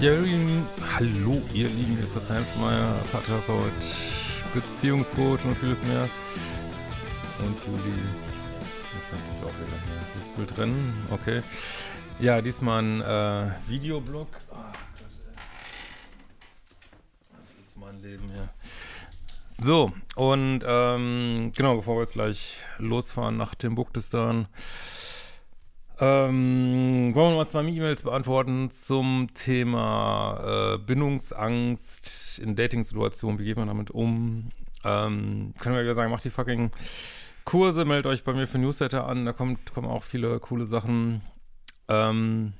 Ja, ihr Lieben, hallo, ihr Lieben, ist das Heinz Meier, Paartherapeut, Beziehungscoach und vieles mehr. Und Juli ist natürlich auch wieder hier das Bild drin. Okay. Ja, diesmal ein äh, Videoblog. Oh das ist mein Leben hier. So, und ähm, genau, bevor wir jetzt gleich losfahren nach dem Buktistan, ähm, wollen wir mal zwei E-Mails beantworten zum Thema äh, Bindungsangst in Dating-Situationen. Wie geht man damit um? Ähm, können wir ja sagen, macht die fucking Kurse, meldet euch bei mir für Newsletter an, da kommt, kommen auch viele coole Sachen. Ähm,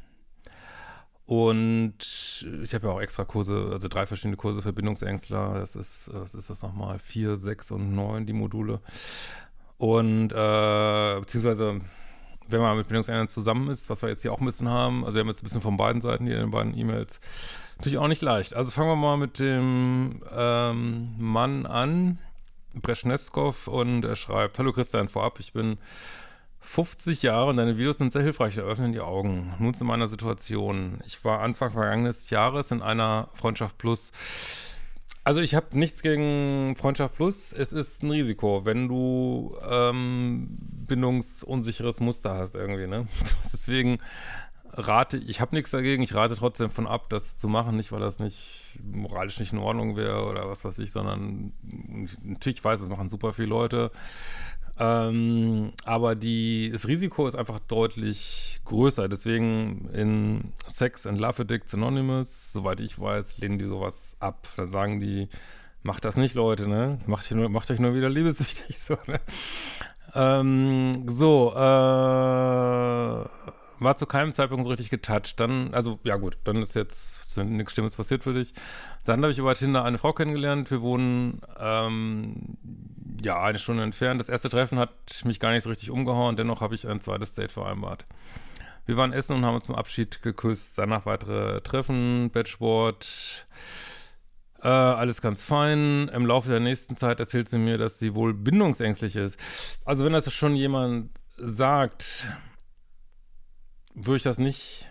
und ich habe ja auch extra Kurse, also drei verschiedene Kurse für Bindungsängstler. Das ist, was ist das nochmal? Vier, sechs und neun, die Module. Und, äh, beziehungsweise wenn man mit Bindungsängstern zusammen ist, was wir jetzt hier auch ein bisschen haben, also wir haben jetzt ein bisschen von beiden Seiten hier in den beiden E-Mails, natürlich auch nicht leicht. Also fangen wir mal mit dem ähm, Mann an, Breschneskov, und er schreibt, Hallo Christian, vorab, ich bin 50 Jahre und deine Videos sind sehr hilfreich, eröffnen die Augen. Nun zu meiner Situation. Ich war Anfang vergangenes Jahres in einer Freundschaft Plus also ich habe nichts gegen Freundschaft Plus. Es ist ein Risiko, wenn du ähm, bindungsunsicheres Muster hast irgendwie. Ne? Deswegen rate ich, habe nichts dagegen. Ich rate trotzdem von ab, das zu machen, nicht weil das nicht moralisch nicht in Ordnung wäre oder was weiß ich, sondern natürlich weiß, es machen super viele Leute. Ähm, aber die, das Risiko ist einfach deutlich größer. Deswegen in Sex and Love Addicts Anonymous, soweit ich weiß, lehnen die sowas ab. Da sagen die, macht das nicht, Leute, ne? Macht, nur, macht euch nur wieder liebesüchtig, so, ne? Ähm, so, äh, war zu keinem Zeitpunkt so richtig getoucht. Dann, also, ja gut, dann ist jetzt nichts Schlimmes passiert für dich. Dann habe ich über Tinder eine Frau kennengelernt. Wir wohnen, ähm, ja, eine Stunde entfernt. Das erste Treffen hat mich gar nicht so richtig umgehauen. Dennoch habe ich ein zweites Date vereinbart. Wir waren essen und haben uns zum Abschied geküsst. Danach weitere Treffen, Batchboard, äh, alles ganz fein. Im Laufe der nächsten Zeit erzählt sie mir, dass sie wohl bindungsängstlich ist. Also wenn das schon jemand sagt, würde ich das nicht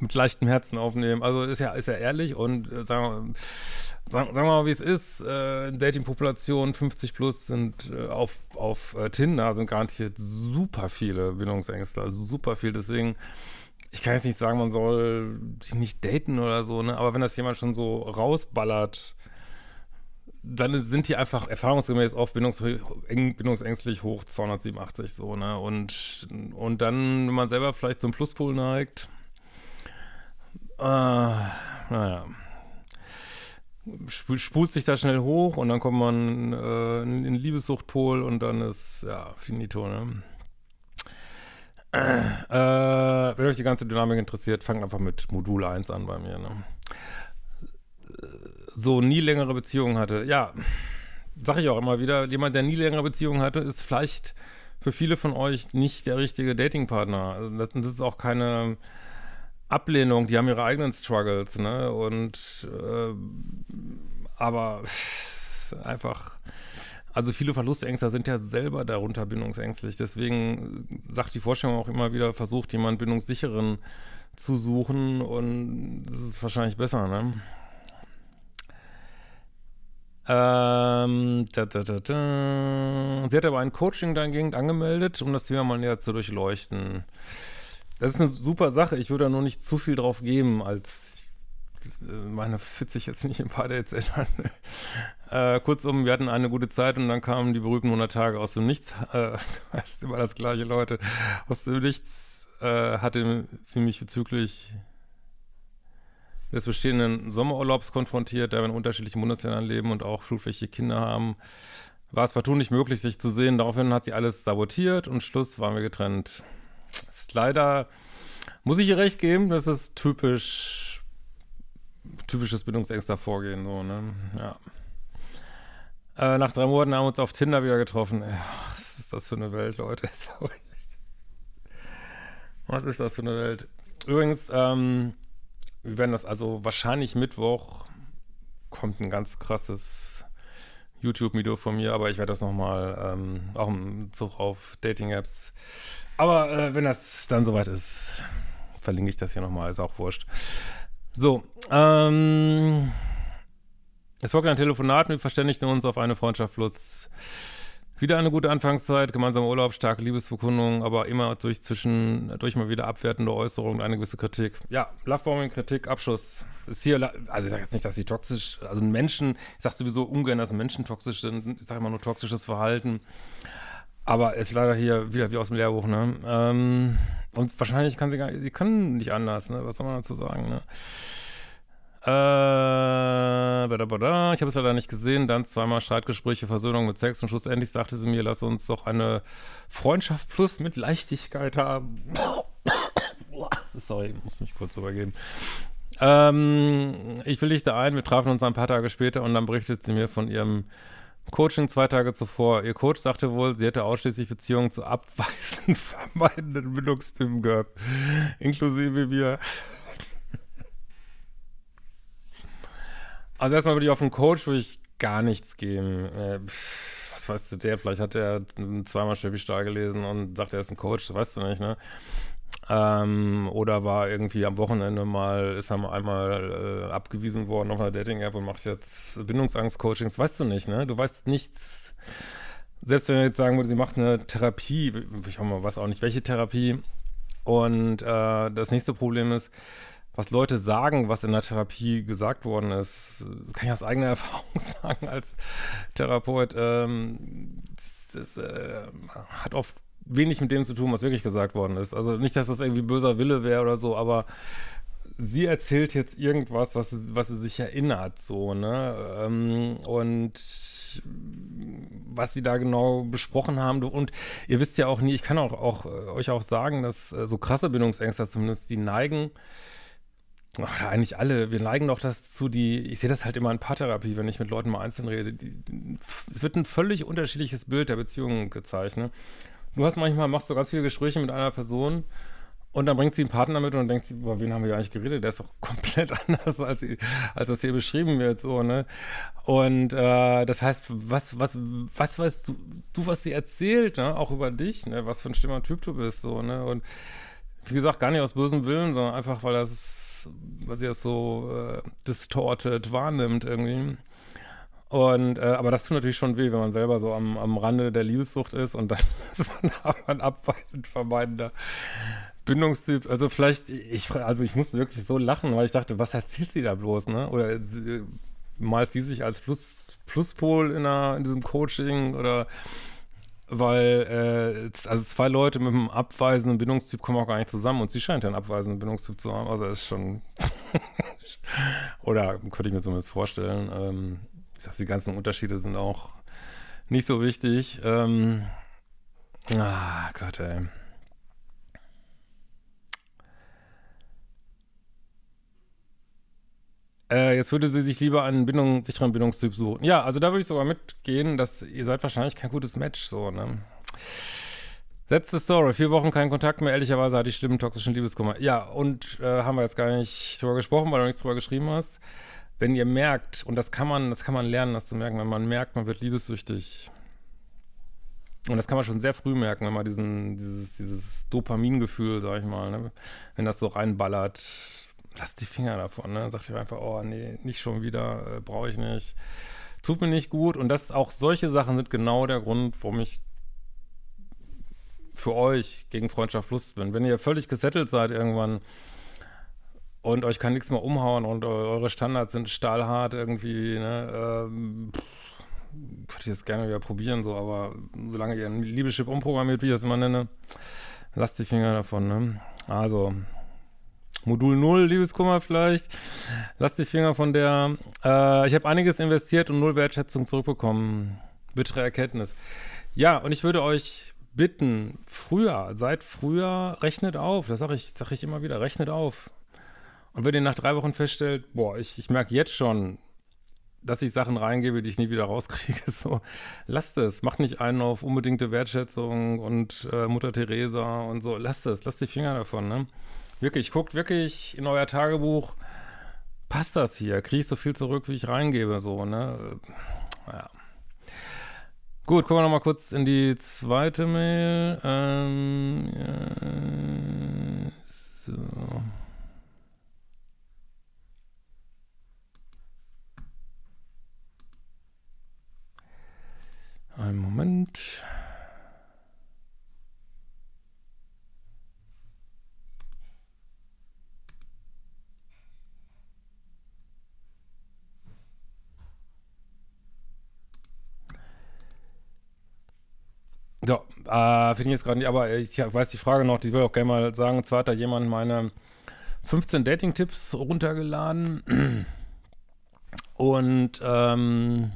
mit leichtem Herzen aufnehmen. Also ist ja, ist ja ehrlich und äh, sagen, wir, sagen, sagen wir mal, wie es ist. Äh, Dating-Population 50 plus sind äh, auf, auf äh, Tinder sind garantiert super viele Bindungsängste, also super viel. Deswegen, ich kann jetzt nicht sagen, man soll sich nicht daten oder so, ne? Aber wenn das jemand schon so rausballert, dann sind die einfach erfahrungsgemäß oft bindungs bindungsängstlich hoch 287 so, ne? Und, und dann, wenn man selber vielleicht zum Pluspol neigt, äh, naja, spult sich da schnell hoch und dann kommt man äh, in den Liebessuchtpol und dann ist, ja, finito, ne? Äh, wenn euch die ganze Dynamik interessiert, fangt einfach mit Modul 1 an bei mir, ne? so nie längere Beziehungen hatte. Ja, sag ich auch immer wieder, jemand, der nie längere Beziehungen hatte, ist vielleicht für viele von euch nicht der richtige Datingpartner. Also das, das, ist auch keine Ablehnung, die haben ihre eigenen Struggles, ne? Und äh, aber einfach, also viele Verlustängster sind ja selber darunter bindungsängstlich. Deswegen sagt die Vorstellung auch immer wieder, versucht jemand bindungssicheren zu suchen und das ist wahrscheinlich besser, ne? Ähm, da, da, da, da. Sie hat aber ein Coaching dahingehend angemeldet, um das Thema mal näher zu durchleuchten. Das ist eine super Sache. Ich würde da nur nicht zu viel drauf geben, als äh, meine, wird sich jetzt nicht im paar Dates ändern. äh, kurzum, wir hatten eine gute Zeit und dann kamen die berühmten 100 Tage aus dem Nichts. Äh, das ist immer das gleiche, Leute. Aus dem Nichts äh, hatte sie mich bezüglich des bestehenden Sommerurlaubs konfrontiert, da wir in unterschiedlichen Bundesländern leben und auch schulpflichtige Kinder haben, war es partout nicht möglich, sich zu sehen. Daraufhin hat sie alles sabotiert und Schluss waren wir getrennt. Ist leider, muss ich ihr recht geben, das ist typisch, typisches bindungsängster Vorgehen, so, ne? Ja. Äh, nach drei Monaten haben wir uns auf Tinder wieder getroffen. Ja, was ist das für eine Welt, Leute? Was ist das für eine Welt? Übrigens, ähm, wir werden das also wahrscheinlich Mittwoch kommt ein ganz krasses YouTube-Video von mir, aber ich werde das nochmal ähm, auch im Zug auf Dating-Apps. Aber äh, wenn das dann soweit ist, verlinke ich das hier nochmal, ist auch wurscht. So, ähm, es folgt ein Telefonat, wir verständigten uns auf eine Freundschaft plus wieder eine gute Anfangszeit, gemeinsamer Urlaub, starke Liebesbekundung, aber immer durch zwischendurch mal wieder abwertende Äußerungen, eine gewisse Kritik. Ja, Lovebombing, Kritik, Abschuss. Ist hier, also ich sage jetzt nicht, dass sie toxisch, also Menschen, ich sage sowieso ungern, dass Menschen toxisch sind, ich sage immer nur toxisches Verhalten. Aber ist leider hier wieder wie aus dem Lehrbuch, ne? Ähm, und wahrscheinlich kann sie gar sie kann nicht anders, ne? Was soll man dazu sagen, ne? Äh, ich habe es leider nicht gesehen. Dann zweimal Streitgespräche, Versöhnung mit Sex und schlussendlich sagte sie mir, lass uns doch eine Freundschaft plus mit Leichtigkeit haben. Sorry, muss mich kurz übergeben. Ähm, ich willigte ein, wir trafen uns ein paar Tage später und dann berichtet sie mir von ihrem Coaching zwei Tage zuvor. Ihr Coach sagte wohl, sie hätte ausschließlich Beziehungen zu abweisend vermeidenden Bindungstypen gehabt. Inklusive mir. Also erstmal würde ich auf einen Coach würde ich gar nichts geben. Äh, pff, was weißt du, der, vielleicht hat er zweimal Steffi Stahl gelesen und sagt, er ist ein Coach, das weißt du nicht, ne? Ähm, oder war irgendwie am Wochenende mal, ist mal einmal äh, abgewiesen worden auf einer Dating-App und macht jetzt Bindungsangst-Coachings, weißt du nicht, ne? Du weißt nichts. Selbst wenn er jetzt sagen würde, sie macht eine Therapie, ich weiß auch nicht, welche Therapie. Und äh, das nächste Problem ist, was Leute sagen, was in der Therapie gesagt worden ist, kann ich aus eigener Erfahrung sagen als Therapeut, ähm, das, das äh, hat oft wenig mit dem zu tun, was wirklich gesagt worden ist. Also nicht, dass das irgendwie böser Wille wäre oder so, aber sie erzählt jetzt irgendwas, was sie, was sie sich erinnert, so, ne? Ähm, und was sie da genau besprochen haben. Und ihr wisst ja auch nie, ich kann auch, auch euch auch sagen, dass äh, so krasse Bindungsängste zumindest, die neigen, Ach, eigentlich alle. Wir neigen doch dazu, die, ich sehe das halt immer in Paartherapie, wenn ich mit Leuten mal einzeln rede. Die, es wird ein völlig unterschiedliches Bild der Beziehung gezeichnet. Du hast manchmal, machst du ganz viele Gespräche mit einer Person und dann bringt sie einen Partner mit und denkt sie, über wen haben wir eigentlich geredet? Der ist doch komplett anders, als, als das hier beschrieben wird, so, ne? Und äh, das heißt, was, was, was weißt du, du, was sie erzählt, ne? Auch über dich, ne? Was für ein stimmer Typ du bist, so, ne? Und wie gesagt, gar nicht aus bösem Willen, sondern einfach, weil das was sie das so äh, distorted wahrnimmt irgendwie. Und, äh, aber das tut natürlich schon weh, wenn man selber so am, am Rande der Liebessucht ist und dann ist man aber ein abweisend vermeidender Bindungstyp. Also vielleicht, ich, also ich musste wirklich so lachen, weil ich dachte, was erzählt sie da bloß, ne? Oder malt sie sich als Plus, Pluspol in, einer, in diesem Coaching oder weil äh, also zwei Leute mit einem abweisenden Bindungstyp kommen auch gar nicht zusammen und sie scheint einen abweisenden Bindungstyp zu haben. Also ist schon oder könnte ich mir zumindest vorstellen. Ähm, ich sag, die ganzen Unterschiede sind auch nicht so wichtig. Ähm, ah Gott, ey. Äh, jetzt würde sie sich lieber einen Bindung, sicheren Bindungstyp suchen. Ja, also da würde ich sogar mitgehen, dass ihr seid wahrscheinlich kein gutes Match, so, ne? Letzte Story. Vier Wochen kein Kontakt mehr. Ehrlicherweise hatte ich schlimmen toxischen Liebeskummer. Ja, und äh, haben wir jetzt gar nicht drüber gesprochen, weil du nichts drüber geschrieben hast. Wenn ihr merkt, und das kann man, das kann man lernen, das zu merken, wenn man merkt, man wird liebessüchtig. Und das kann man schon sehr früh merken, wenn man diesen, dieses, dieses Dopamingefühl, sag ich mal, ne? wenn das so reinballert, lass die Finger davon. Ne? Sagt ihr einfach, oh nee, nicht schon wieder, äh, brauche ich nicht. Tut mir nicht gut. Und das auch solche Sachen sind genau der Grund, warum ich für euch gegen Freundschaft Lust bin. Wenn ihr völlig gesettelt seid irgendwann und euch kann nichts mehr umhauen und eure Standards sind stahlhart irgendwie, ne, ähm, könnte ich das gerne wieder probieren, so, aber solange ihr ein Liebeschip umprogrammiert, wie ich das immer nenne, lasst die Finger davon, ne? Also, Modul 0, Liebeskummer vielleicht. Lass die Finger von der. Äh, ich habe einiges investiert und null Wertschätzung zurückbekommen. Bittere Erkenntnis. Ja, und ich würde euch bitten, früher, seit früher, rechnet auf. Das sage ich, sag ich immer wieder, rechnet auf. Und wenn ihr nach drei Wochen feststellt, boah, ich, ich merke jetzt schon, dass ich Sachen reingebe, die ich nie wieder rauskriege, so, lasst es. Macht nicht einen auf unbedingte Wertschätzung und äh, Mutter Teresa und so. Lasst es, lasst die Finger davon, ne? Wirklich, guckt wirklich in euer Tagebuch, passt das hier? Kriege ich so viel zurück, wie ich reingebe, so, ne? Ja. Gut, gucken wir noch mal kurz in die zweite Mail. Ähm, ja, so. Einen Moment. So, äh, finde ich jetzt gerade nicht, aber ich weiß die Frage noch, die will auch gerne mal sagen. Und zwar hat da jemand meine 15 Dating-Tipps runtergeladen. Und ähm,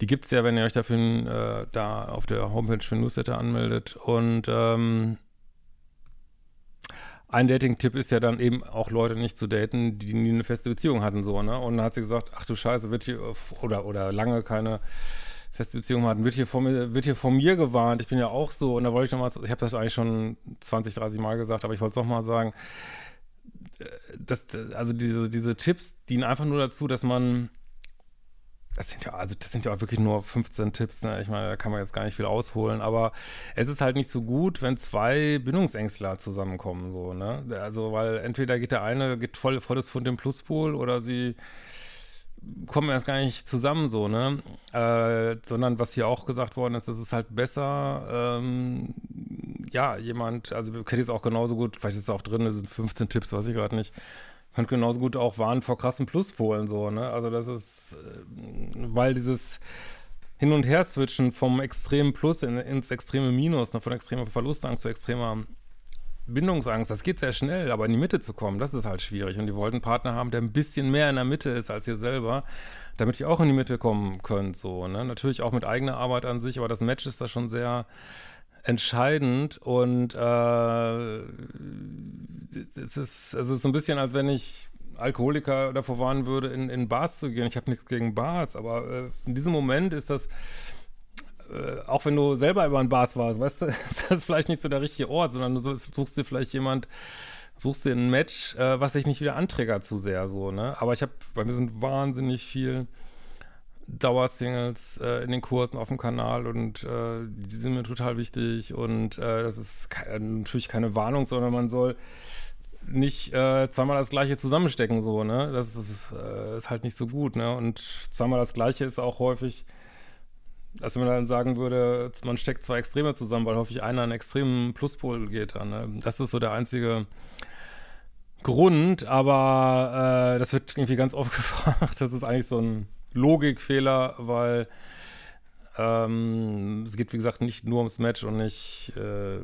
die gibt es ja, wenn ihr euch dafür äh, da auf der Homepage für Newsletter anmeldet. Und ähm, ein Dating-Tipp ist ja dann eben auch Leute nicht zu daten, die nie eine feste Beziehung hatten, so, ne? Und dann hat sie gesagt, ach du Scheiße, wird hier, oder, oder lange keine feste Beziehung hatten, wird hier, vor mir, wird hier vor mir gewarnt. Ich bin ja auch so. Und da wollte ich nochmal, ich habe das eigentlich schon 20, 30 Mal gesagt, aber ich wollte es nochmal sagen. Das, also diese, diese Tipps dienen einfach nur dazu, dass man das sind ja, also das sind ja wirklich nur 15 Tipps, ne? Ich meine, da kann man jetzt gar nicht viel ausholen, aber es ist halt nicht so gut, wenn zwei Bindungsängstler zusammenkommen, so, ne? Also, weil entweder geht der eine, geht voll volles Fund im Pluspol oder sie kommen erst gar nicht zusammen so, ne? Äh, sondern was hier auch gesagt worden ist, es ist halt besser, ähm, ja, jemand, also wir kennen jetzt auch genauso gut, vielleicht ist es auch drin, das sind 15 Tipps, weiß ich gerade nicht. Man kann genauso gut auch warnen vor krassen Pluspolen so, ne? Also das ist, äh, weil dieses Hin- und Her-Switchen vom extremen Plus in, ins extreme Minus, ne? von extremer Verlustangst zu extremer Bindungsangst, das geht sehr schnell, aber in die Mitte zu kommen, das ist halt schwierig. Und die wollten einen Partner haben, der ein bisschen mehr in der Mitte ist als ihr selber, damit ihr auch in die Mitte kommen könnt. So, ne? Natürlich auch mit eigener Arbeit an sich, aber das Match ist da schon sehr entscheidend und äh, es ist, es ist so ein bisschen, als wenn ich Alkoholiker davor warnen würde, in, in Bars zu gehen. Ich habe nichts gegen Bars, aber äh, in diesem Moment ist das äh, auch wenn du selber über ein Bars warst, weißt du, ist das vielleicht nicht so der richtige Ort, sondern du suchst dir vielleicht jemand, suchst dir ein Match, äh, was dich nicht wieder anträgert zu sehr, so, ne? Aber ich habe, bei mir sind wahnsinnig viel Dauersingles äh, in den Kursen auf dem Kanal und äh, die sind mir total wichtig und äh, das ist ke natürlich keine Warnung, sondern man soll nicht äh, zweimal das Gleiche zusammenstecken, so, ne? Das ist, äh, ist halt nicht so gut, ne? Und zweimal das Gleiche ist auch häufig als man dann sagen würde, man steckt zwei Extreme zusammen, weil häufig einer einen extremen Pluspol geht dann. Ne? Das ist so der einzige Grund, aber äh, das wird irgendwie ganz oft gefragt. Das ist eigentlich so ein Logikfehler, weil ähm, es geht, wie gesagt, nicht nur ums Match und nicht äh,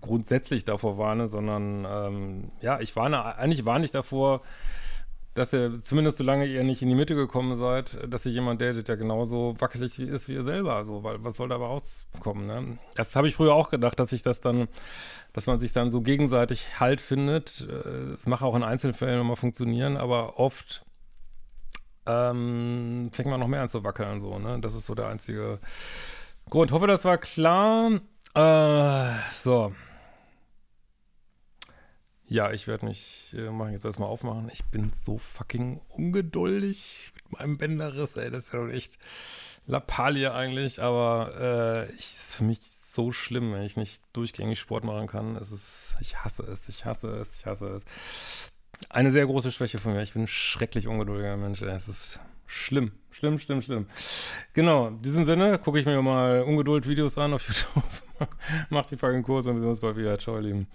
grundsätzlich davor warne, sondern ähm, ja, ich warne, eigentlich warne ich davor, dass ihr, zumindest solange ihr nicht in die Mitte gekommen seid, dass ihr jemand datet, der genauso wackelig ist wie ihr selber. Also, weil was soll dabei rauskommen, ne? Das habe ich früher auch gedacht, dass sich das dann, dass man sich dann so gegenseitig Halt findet. Es mag auch in Einzelfällen nochmal funktionieren, aber oft ähm, fängt man noch mehr an zu wackeln, so, ne? Das ist so der einzige Grund. Hoffe, das war klar. Äh, so. Ja, ich werde mich, äh, mache jetzt erstmal aufmachen. Ich bin so fucking ungeduldig mit meinem Bänderriss, ey. Das ist ja doch echt Lappalie eigentlich, aber äh, ich, ist für mich so schlimm, wenn ich nicht durchgängig Sport machen kann. Es ist, ich hasse es, ich hasse es, ich hasse es. Eine sehr große Schwäche von mir. Ich bin ein schrecklich ungeduldiger Mensch. Ey. Es ist schlimm, schlimm, schlimm, schlimm. Genau, in diesem Sinne gucke ich mir mal Ungeduld-Videos an auf YouTube. Macht die fucking Kurse und wir sehen uns bald wieder. Ciao, ihr Lieben.